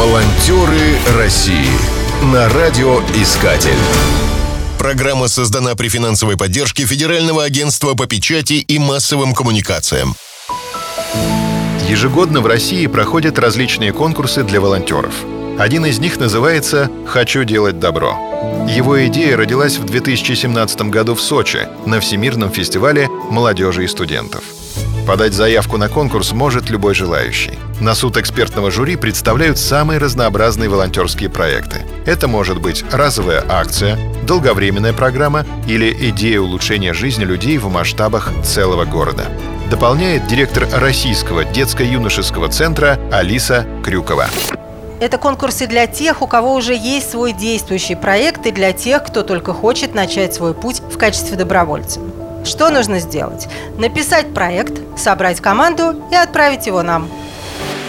Волонтеры России на радиоискатель. Программа создана при финансовой поддержке Федерального агентства по печати и массовым коммуникациям. Ежегодно в России проходят различные конкурсы для волонтеров. Один из них называется «Хочу делать добро». Его идея родилась в 2017 году в Сочи на Всемирном фестивале молодежи и студентов – Подать заявку на конкурс может любой желающий. На суд экспертного жюри представляют самые разнообразные волонтерские проекты. Это может быть разовая акция, долговременная программа или идея улучшения жизни людей в масштабах целого города. Дополняет директор Российского детско-юношеского центра Алиса Крюкова. Это конкурсы для тех, у кого уже есть свой действующий проект, и для тех, кто только хочет начать свой путь в качестве добровольца. Что нужно сделать? Написать проект, собрать команду и отправить его нам.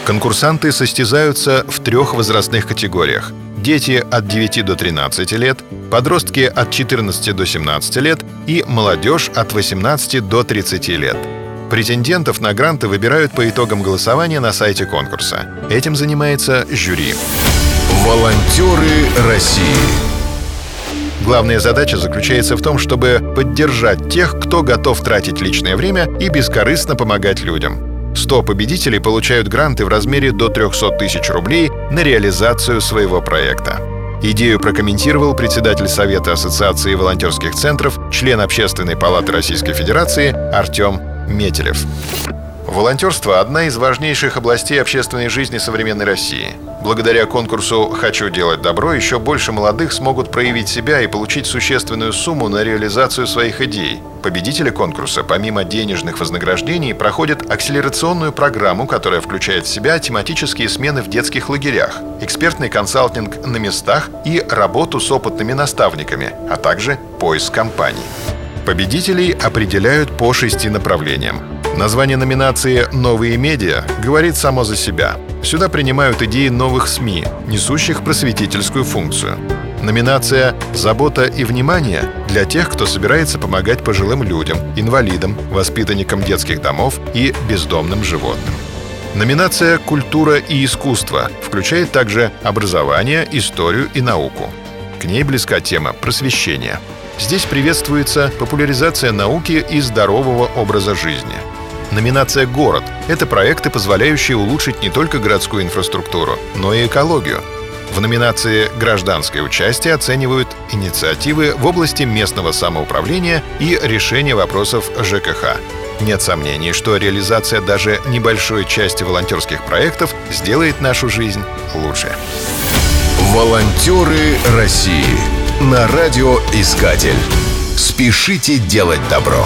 Конкурсанты состязаются в трех возрастных категориях. Дети от 9 до 13 лет, подростки от 14 до 17 лет и молодежь от 18 до 30 лет. Претендентов на гранты выбирают по итогам голосования на сайте конкурса. Этим занимается жюри. Волонтеры России Главная задача заключается в том, чтобы поддержать тех, кто готов тратить личное время и бескорыстно помогать людям. 100 победителей получают гранты в размере до 300 тысяч рублей на реализацию своего проекта. Идею прокомментировал председатель Совета Ассоциации волонтерских центров, член Общественной палаты Российской Федерации Артем Метелев. Волонтерство – одна из важнейших областей общественной жизни современной России. Благодаря конкурсу «Хочу делать добро» еще больше молодых смогут проявить себя и получить существенную сумму на реализацию своих идей. Победители конкурса, помимо денежных вознаграждений, проходят акселерационную программу, которая включает в себя тематические смены в детских лагерях, экспертный консалтинг на местах и работу с опытными наставниками, а также поиск компаний. Победителей определяют по шести направлениям. Название номинации «Новые медиа» говорит само за себя. Сюда принимают идеи новых СМИ, несущих просветительскую функцию. Номинация «Забота и внимание» для тех, кто собирается помогать пожилым людям, инвалидам, воспитанникам детских домов и бездомным животным. Номинация «Культура и искусство» включает также образование, историю и науку. К ней близка тема просвещения. Здесь приветствуется популяризация науки и здорового образа жизни – Номинация «Город» — это проекты, позволяющие улучшить не только городскую инфраструктуру, но и экологию. В номинации «Гражданское участие» оценивают инициативы в области местного самоуправления и решения вопросов ЖКХ. Нет сомнений, что реализация даже небольшой части волонтерских проектов сделает нашу жизнь лучше. Волонтеры России на радиоискатель. Спешите делать добро.